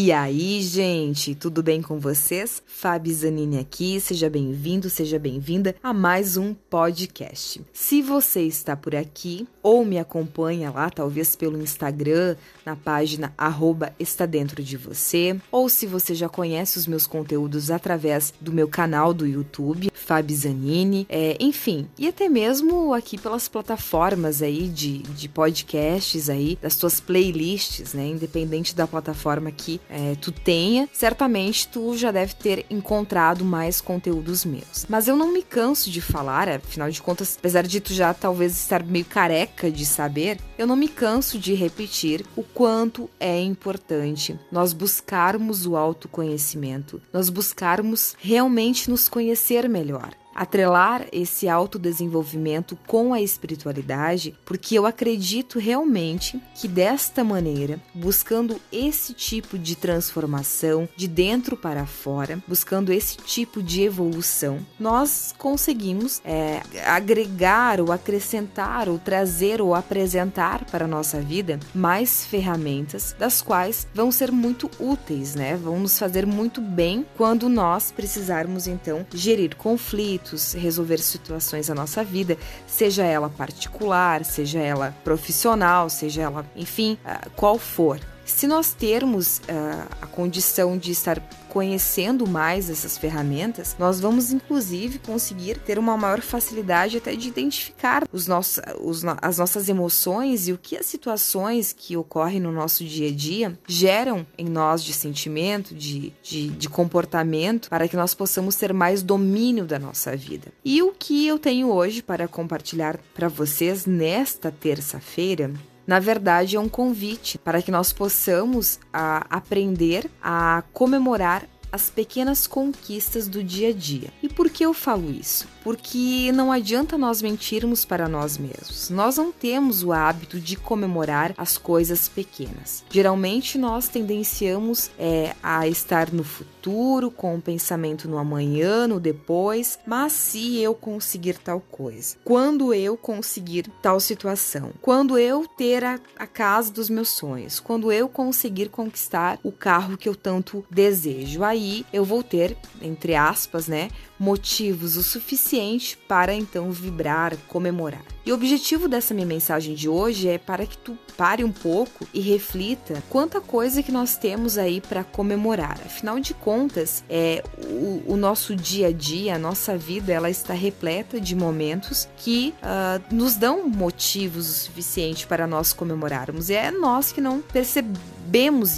E aí, gente, tudo bem com vocês? Fabi Zanini aqui, seja bem-vindo, seja bem-vinda a mais um podcast. Se você está por aqui ou me acompanha lá, talvez pelo Instagram, na página arroba está dentro de você, ou se você já conhece os meus conteúdos através do meu canal do YouTube, Fabi Zanini, é, enfim, e até mesmo aqui pelas plataformas aí de, de podcasts aí, das tuas playlists, né, independente da plataforma que é, tu tenha, certamente tu já deve ter encontrado mais conteúdos meus. Mas eu não me canso de falar, afinal de contas, apesar de tu já talvez estar meio careca de saber, eu não me canso de repetir o quanto é importante nós buscarmos o autoconhecimento, nós buscarmos realmente nos conhecer melhor atrelar esse autodesenvolvimento com a espiritualidade, porque eu acredito realmente que desta maneira, buscando esse tipo de transformação de dentro para fora, buscando esse tipo de evolução, nós conseguimos é, agregar ou acrescentar ou trazer ou apresentar para a nossa vida mais ferramentas das quais vão ser muito úteis, né? Vão nos fazer muito bem quando nós precisarmos então gerir conflitos resolver situações da nossa vida, seja ela particular, seja ela profissional, seja ela, enfim, ah, qual for. Se nós termos uh, a condição de estar conhecendo mais essas ferramentas, nós vamos inclusive conseguir ter uma maior facilidade até de identificar os nossos, os, as nossas emoções e o que as situações que ocorrem no nosso dia a dia geram em nós de sentimento, de, de, de comportamento, para que nós possamos ter mais domínio da nossa vida. E o que eu tenho hoje para compartilhar para vocês nesta terça-feira na verdade, é um convite para que nós possamos a, aprender a comemorar as pequenas conquistas do dia a dia. E por que eu falo isso? Porque não adianta nós mentirmos para nós mesmos. Nós não temos o hábito de comemorar as coisas pequenas. Geralmente nós tendenciamos é, a estar no futuro, com o um pensamento no amanhã, no depois, mas se eu conseguir tal coisa, quando eu conseguir tal situação, quando eu ter a, a casa dos meus sonhos, quando eu conseguir conquistar o carro que eu tanto desejo, aí aí eu vou ter, entre aspas, né, motivos o suficiente para então vibrar, comemorar. E o objetivo dessa minha mensagem de hoje é para que tu pare um pouco e reflita quanta coisa que nós temos aí para comemorar. Afinal de contas, é o, o, nosso dia a dia, a nossa vida, ela está repleta de momentos que uh, nos dão motivos o suficiente para nós comemorarmos. E é nós que não percebemos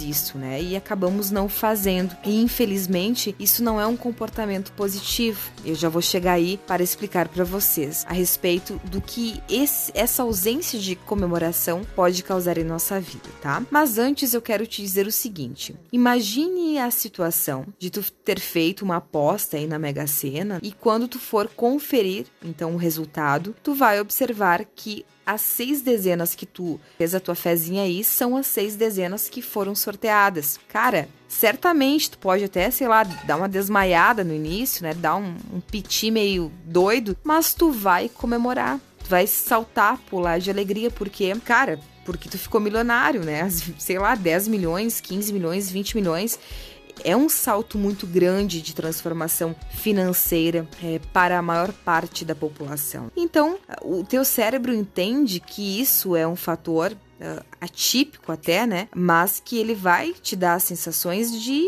isso, né? E acabamos não fazendo. E infelizmente, isso não é um comportamento positivo eu já vou chegar aí para explicar para vocês a respeito do que esse, essa ausência de comemoração pode causar em nossa vida, tá? Mas antes eu quero te dizer o seguinte: imagine a situação de tu ter feito uma aposta aí na Mega Sena e quando tu for conferir então o resultado, tu vai observar que as seis dezenas que tu fez a tua fezinha aí são as seis dezenas que foram sorteadas. Cara, certamente tu pode até, sei lá, dar uma desmaiada no início, né? Dar um, um piti meio doido, mas tu vai comemorar. Tu vai saltar, pular de alegria, porque, cara, porque tu ficou milionário, né? Sei lá, 10 milhões, 15 milhões, 20 milhões é um salto muito grande de transformação financeira é, para a maior parte da população. Então, o teu cérebro entende que isso é um fator uh, atípico até, né? Mas que ele vai te dar sensações de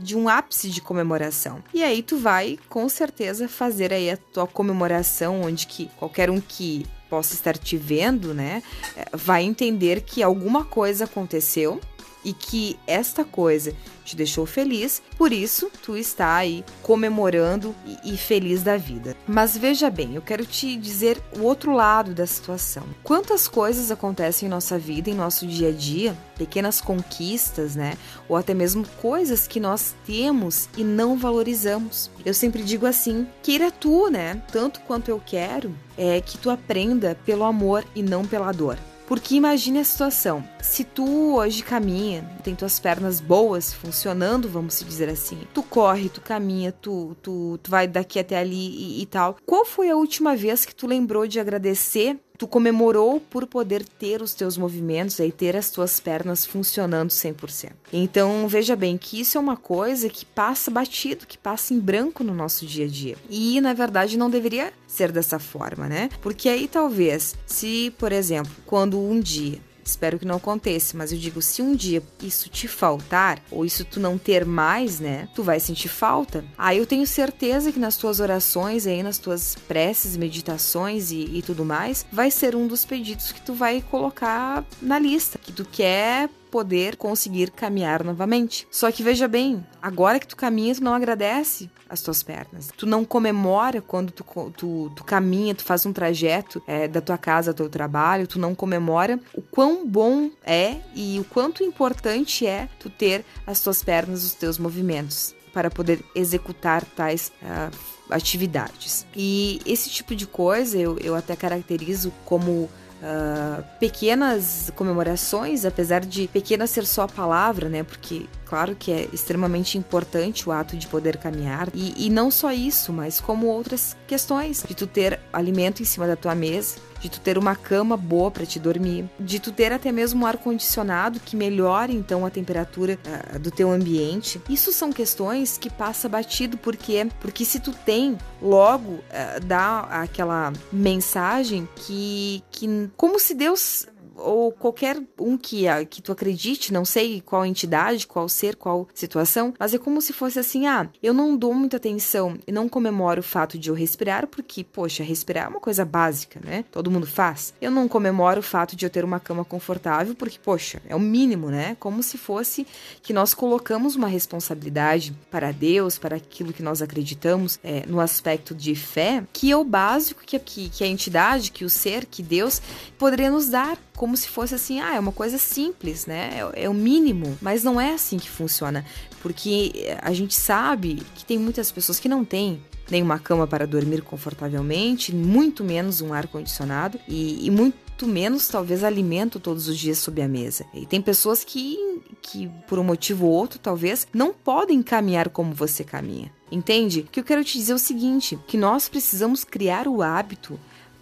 de um ápice de comemoração. E aí tu vai com certeza fazer aí a tua comemoração onde que qualquer um que possa estar te vendo, né, é, vai entender que alguma coisa aconteceu e que esta coisa te deixou feliz, por isso tu está aí comemorando e, e, feliz da vida. Mas veja bem, eu quero te dizer o outro lado da situação. Quantas coisas acontecem em nossa vida, em nosso dia a dia, pequenas conquistas, né? Ou até mesmo coisas que nós temos e não valorizamos. Eu sempre digo assim: queira tu, né? Tanto quanto eu quero, é que tu aprenda pelo amor e não pela dor. Porque imagine a situação: se tu hoje caminha, tem tuas pernas boas, funcionando, vamos se dizer assim, tu corre, tu caminha, tu, tu, tu vai daqui até ali e, e tal. Qual foi a última vez que tu lembrou de agradecer tu comemorou por poder ter os teus movimentos e ter as tuas pernas funcionando 100%. Então, veja bem que isso é uma coisa que passa batido, que passa em branco no nosso dia a dia. E, na verdade, não deveria ser dessa forma, né? Porque aí talvez, se, por exemplo, quando um dia Espero que não aconteça, mas eu digo, se um dia isso te faltar, ou isso tu não ter mais, né? Tu vai sentir falta. Aí eu tenho certeza que nas tuas orações aí, nas tuas preces, meditações e, e tudo mais, vai ser um dos pedidos que tu vai colocar na lista. Que tu quer poder conseguir caminhar novamente. Só que veja bem, agora que tu caminha, tu não agradece as tuas pernas. Tu não comemora quando tu, tu, tu caminha, tu faz um trajeto é, da tua casa ao teu trabalho, tu não comemora o quão bom é e o quanto importante é tu ter as tuas pernas, os teus movimentos para poder executar tais uh, atividades. E esse tipo de coisa eu, eu até caracterizo como uh, pequenas comemorações, apesar de pequena ser só a palavra, né? Porque claro que é extremamente importante o ato de poder caminhar e, e não só isso, mas como outras questões de tu ter alimento em cima da tua mesa, de tu ter uma cama boa para te dormir, de tu ter até mesmo um ar condicionado que melhore então a temperatura uh, do teu ambiente. Isso são questões que passa batido porque porque se tu tem logo uh, dá aquela mensagem que que como se Deus ou qualquer um que, que tu acredite, não sei qual entidade, qual ser, qual situação, mas é como se fosse assim: ah, eu não dou muita atenção e não comemoro o fato de eu respirar, porque, poxa, respirar é uma coisa básica, né? Todo mundo faz. Eu não comemoro o fato de eu ter uma cama confortável, porque, poxa, é o mínimo, né? Como se fosse que nós colocamos uma responsabilidade para Deus, para aquilo que nós acreditamos é, no aspecto de fé, que é o básico que, que, que a entidade, que o ser, que Deus poderia nos dar como se fosse assim, ah, é uma coisa simples, né? É, é, o mínimo, mas não é assim que funciona, porque a gente sabe que tem muitas pessoas que não têm nem uma cama para dormir confortavelmente, muito menos um ar condicionado e, e muito menos talvez alimento todos os dias sob a mesa. E tem pessoas que, que por um motivo ou outro talvez não podem caminhar como você caminha. Entende? Que eu quero te dizer é o seguinte, que nós precisamos criar o hábito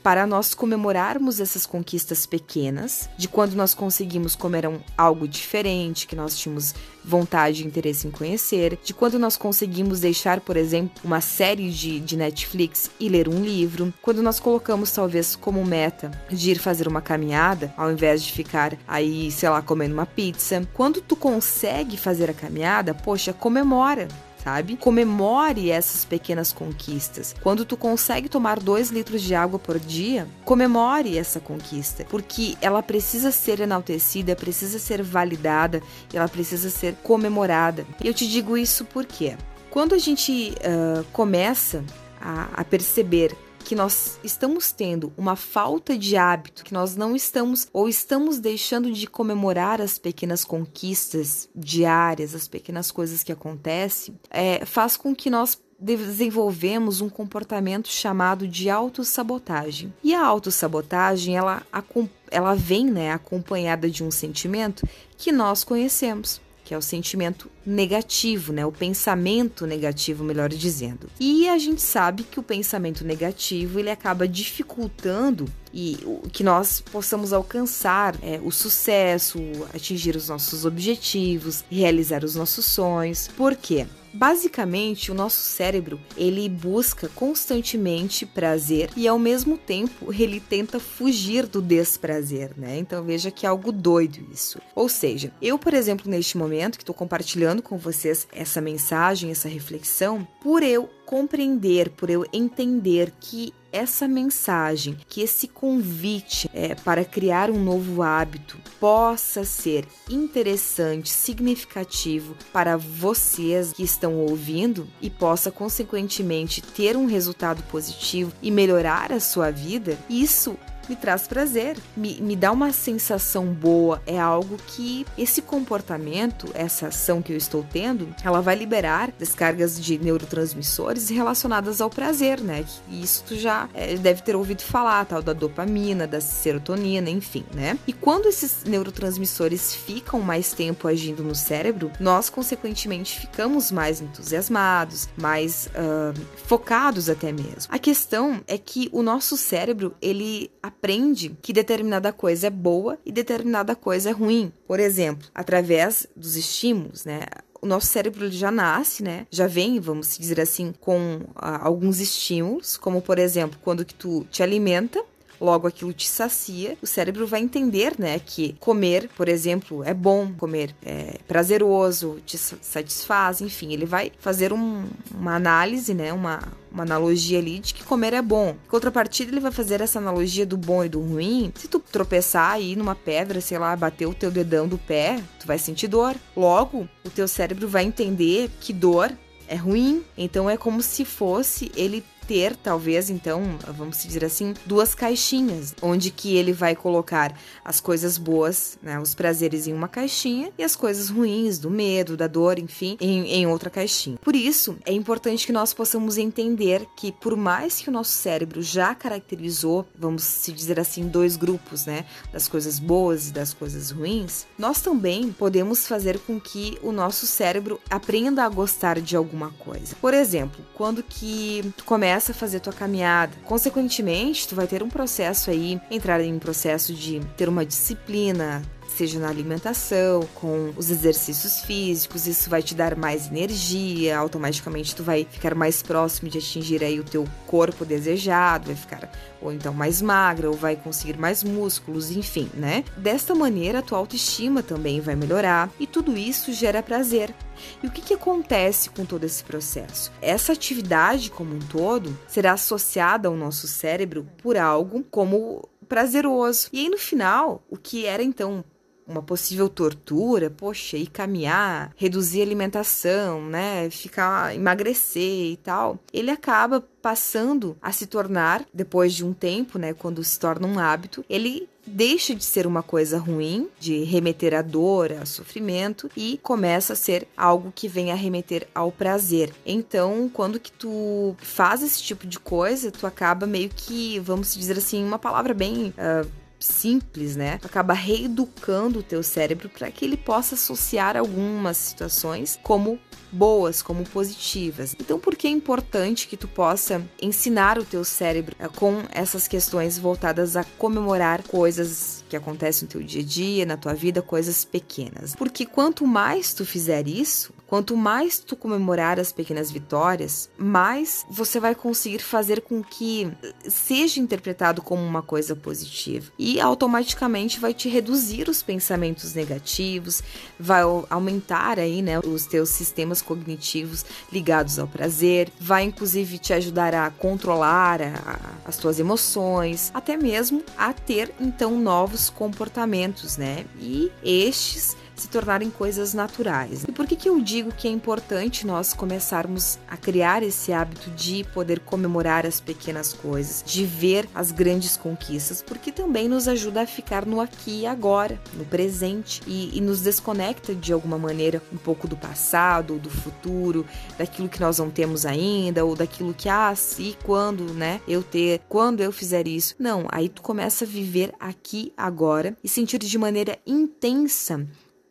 para nós comemorarmos essas conquistas pequenas, de quando nós conseguimos comer um, algo diferente, que nós tínhamos vontade e interesse em conhecer, de quando nós conseguimos deixar, por exemplo, uma série de, de Netflix e ler um livro, quando nós colocamos talvez como meta de ir fazer uma caminhada, ao invés de ficar aí, sei lá, comendo uma pizza. Quando tu consegue fazer a caminhada, poxa, comemora sabe? Comemore essas pequenas conquistas. Quando tu consegue tomar dois litros de água por dia, comemore essa conquista, porque ela precisa ser enaltecida, precisa ser validada, ela precisa ser comemorada. Eu te digo isso porque quando a gente uh, começa a, a perceber que nós estamos tendo uma falta de hábito, que nós não estamos ou estamos deixando de comemorar as pequenas conquistas diárias, as pequenas coisas que acontecem, é, faz com que nós desenvolvemos um comportamento chamado de autossabotagem. E a autossabotagem, ela, ela vem né, acompanhada de um sentimento que nós conhecemos que é o sentimento negativo, né? O pensamento negativo, melhor dizendo. E a gente sabe que o pensamento negativo ele acaba dificultando e que nós possamos alcançar é, o sucesso, atingir os nossos objetivos, realizar os nossos sonhos. Por quê? Basicamente, o nosso cérebro, ele busca constantemente prazer e ao mesmo tempo ele tenta fugir do desprazer, né? Então veja que é algo doido isso. Ou seja, eu, por exemplo, neste momento que estou compartilhando com vocês essa mensagem, essa reflexão, por eu compreender, por eu entender que essa mensagem, que esse convite é, para criar um novo hábito possa ser interessante, significativo para vocês que estão ouvindo e possa, consequentemente, ter um resultado positivo e melhorar a sua vida, isso me traz prazer, me, me dá uma sensação boa. É algo que esse comportamento, essa ação que eu estou tendo, ela vai liberar descargas de neurotransmissores relacionadas ao prazer, né? E isso tu já é, deve ter ouvido falar, tal, da dopamina, da serotonina, enfim, né? E quando esses neurotransmissores ficam mais tempo agindo no cérebro, nós, consequentemente, ficamos mais entusiasmados, mais uh, focados até mesmo. A questão é que o nosso cérebro, ele aprende que determinada coisa é boa e determinada coisa é ruim. Por exemplo, através dos estímulos, né? o nosso cérebro já nasce, né? Já vem, vamos dizer assim, com ah, alguns estímulos, como por exemplo, quando que tu te alimenta, logo aquilo te sacia, o cérebro vai entender, né, que comer, por exemplo, é bom, comer é prazeroso, te satisfaz, enfim, ele vai fazer um, uma análise, né, uma, uma analogia ali de que comer é bom. Em contrapartida, ele vai fazer essa analogia do bom e do ruim. Se tu tropeçar aí numa pedra, sei lá, bater o teu dedão do pé, tu vai sentir dor. Logo, o teu cérebro vai entender que dor é ruim. Então é como se fosse ele ter, talvez, então, vamos dizer assim, duas caixinhas, onde que ele vai colocar as coisas boas, né, os prazeres em uma caixinha e as coisas ruins, do medo, da dor, enfim, em, em outra caixinha. Por isso, é importante que nós possamos entender que, por mais que o nosso cérebro já caracterizou, vamos se dizer assim, dois grupos, né, das coisas boas e das coisas ruins, nós também podemos fazer com que o nosso cérebro aprenda a gostar de alguma coisa. Por exemplo, quando que tu começa começa a fazer tua caminhada. Consequentemente, tu vai ter um processo aí, entrar em um processo de ter uma disciplina, seja na alimentação, com os exercícios físicos, isso vai te dar mais energia, automaticamente tu vai ficar mais próximo de atingir aí o teu corpo desejado, vai ficar ou então mais magra, ou vai conseguir mais músculos, enfim, né? Desta maneira, a tua autoestima também vai melhorar e tudo isso gera prazer. E o que, que acontece com todo esse processo? Essa atividade como um todo será associada ao nosso cérebro por algo como prazeroso. E aí no final, o que era então uma possível tortura, poxa, ir caminhar, reduzir a alimentação, né, ficar emagrecer e tal, ele acaba passando a se tornar depois de um tempo, né, quando se torna um hábito, ele deixa de ser uma coisa ruim, de remeter à dor, ao sofrimento e começa a ser algo que vem a remeter ao prazer. Então, quando que tu faz esse tipo de coisa, tu acaba meio que, vamos dizer assim, uma palavra bem uh, simples, né? Acaba reeducando o teu cérebro para que ele possa associar algumas situações como boas, como positivas. Então, por que é importante que tu possa ensinar o teu cérebro eh, com essas questões voltadas a comemorar coisas que acontecem no teu dia a dia, na tua vida, coisas pequenas? Porque quanto mais tu fizer isso, Quanto mais tu comemorar as pequenas vitórias, mais você vai conseguir fazer com que seja interpretado como uma coisa positiva e automaticamente vai te reduzir os pensamentos negativos, vai aumentar aí, né, os teus sistemas cognitivos ligados ao prazer, vai inclusive te ajudar a controlar a, as tuas emoções, até mesmo a ter então novos comportamentos, né? E estes se tornarem coisas naturais. E por que, que eu digo que é importante nós começarmos a criar esse hábito de poder comemorar as pequenas coisas, de ver as grandes conquistas? Porque também nos ajuda a ficar no aqui e agora, no presente, e, e nos desconecta de alguma maneira um pouco do passado, do futuro, daquilo que nós não temos ainda, ou daquilo que, ah, se quando, né, eu ter, quando eu fizer isso. Não, aí tu começa a viver aqui agora e sentir de maneira intensa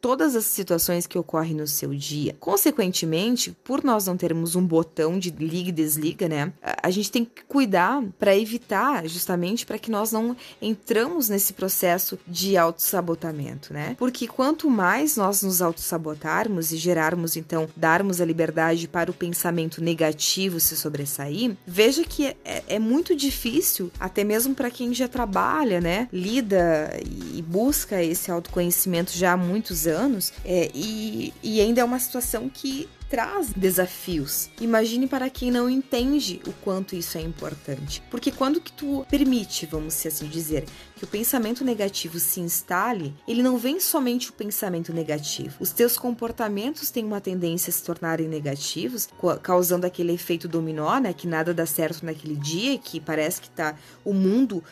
todas as situações que ocorrem no seu dia. Consequentemente, por nós não termos um botão de liga e desliga, né? A gente tem que cuidar para evitar, justamente para que nós não entramos nesse processo de autossabotamento, né? Porque quanto mais nós nos autossabotarmos e gerarmos, então, darmos a liberdade para o pensamento negativo se sobressair, veja que é, é muito difícil, até mesmo para quem já trabalha, né? Lida e busca esse autoconhecimento já há muitos anos, é, e, e ainda é uma situação que traz desafios. Imagine para quem não entende o quanto isso é importante. Porque quando que tu permite, vamos assim dizer, que o pensamento negativo se instale, ele não vem somente o pensamento negativo. Os teus comportamentos têm uma tendência a se tornarem negativos, causando aquele efeito dominó, né, que nada dá certo naquele dia, que parece que tá o mundo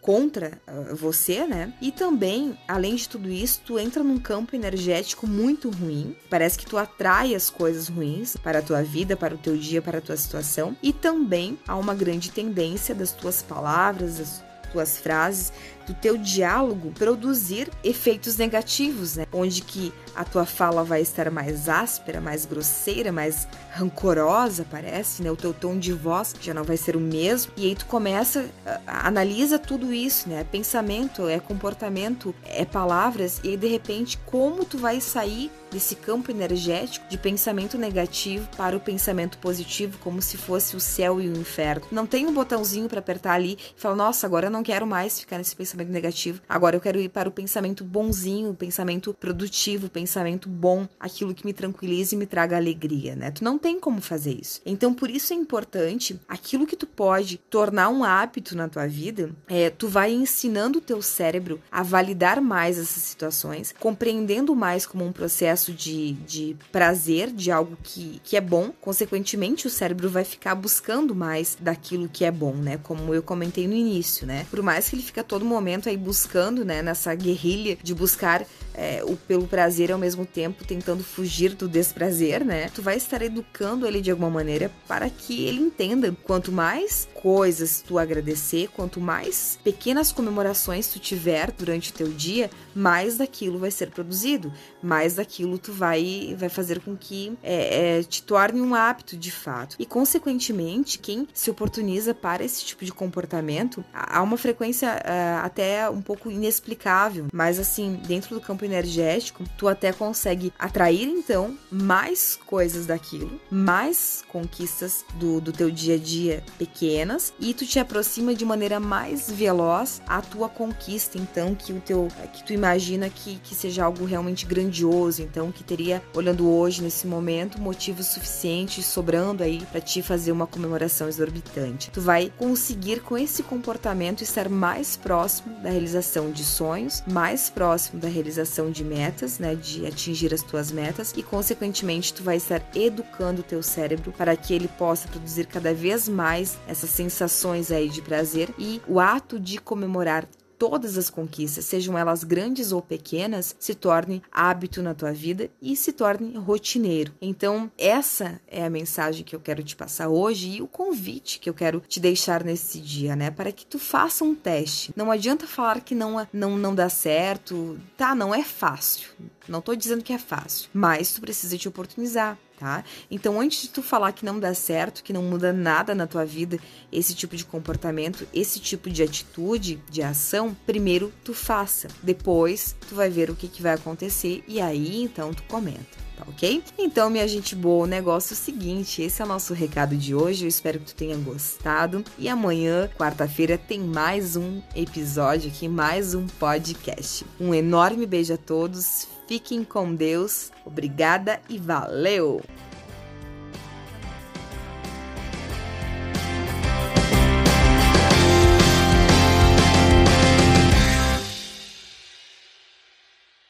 contra uh, você, né? E também, além de tudo isso, tu entra num campo energético muito ruim. Parece que tu atrai as coisas ruins para a tua vida, para o teu dia, para a tua situação. E também há uma grande tendência das tuas palavras, das tuas frases, do teu diálogo produzir efeitos negativos, né? Onde que a tua fala vai estar mais áspera, mais grosseira, mais rancorosa, parece, né? O teu tom de voz já não vai ser o mesmo. E aí tu começa, analisa tudo isso, né? É pensamento, é comportamento, é palavras, e aí de repente como tu vai sair desse campo energético de pensamento negativo para o pensamento positivo, como se fosse o céu e o inferno. Não tem um botãozinho para apertar ali e falar: "Nossa, agora eu não quero mais ficar nesse pensamento negativo. Agora eu quero ir para o pensamento bonzinho, pensamento produtivo, o pensamento bom, aquilo que me tranquilize e me traga alegria", né? Tu não tem como fazer isso. Então, por isso é importante aquilo que tu pode tornar um hábito na tua vida, é, tu vai ensinando o teu cérebro a validar mais essas situações, compreendendo mais como um processo de, de prazer, de algo que, que é bom, consequentemente o cérebro vai ficar buscando mais daquilo que é bom, né? Como eu comentei no início, né? Por mais que ele fica todo momento aí buscando, né? Nessa guerrilha de buscar é, o pelo prazer ao mesmo tempo tentando fugir do desprazer, né? Tu vai estar educando ele de alguma maneira para que ele entenda quanto mais coisas tu agradecer, quanto mais pequenas comemorações tu tiver durante o teu dia, mais daquilo vai ser produzido, mais daquilo tu vai vai fazer com que é, é, te torne um hábito de fato. E consequentemente, quem se oportuniza para esse tipo de comportamento, há uma frequência é, até um pouco inexplicável, mas assim dentro do campo campo energético, tu até consegue atrair então mais coisas daquilo, mais conquistas do, do teu dia a dia pequenas e tu te aproxima de maneira mais veloz a tua conquista, então que o teu que tu imagina que, que seja algo realmente grandioso, então que teria olhando hoje nesse momento motivos suficientes sobrando aí para te fazer uma comemoração exorbitante. Tu vai conseguir com esse comportamento estar mais próximo da realização de sonhos, mais próximo da realização de metas, né, de atingir as tuas metas e consequentemente tu vai estar educando o teu cérebro para que ele possa produzir cada vez mais essas sensações aí de prazer e o ato de comemorar todas as conquistas, sejam elas grandes ou pequenas, se torne hábito na tua vida e se torne rotineiro. Então, essa é a mensagem que eu quero te passar hoje e o convite que eu quero te deixar nesse dia, né? Para que tu faça um teste. Não adianta falar que não, não, não dá certo. Tá, não é fácil. Não tô dizendo que é fácil, mas tu precisa te oportunizar tá? Então, antes de tu falar que não dá certo, que não muda nada na tua vida, esse tipo de comportamento, esse tipo de atitude, de ação, primeiro tu faça. Depois tu vai ver o que, que vai acontecer e aí então tu comenta tá ok? Então, minha gente boa, o negócio é o seguinte: esse é o nosso recado de hoje. Eu espero que tu tenha gostado. E amanhã, quarta-feira, tem mais um episódio aqui, mais um podcast. Um enorme beijo a todos. Fiquem com Deus. Obrigada e valeu!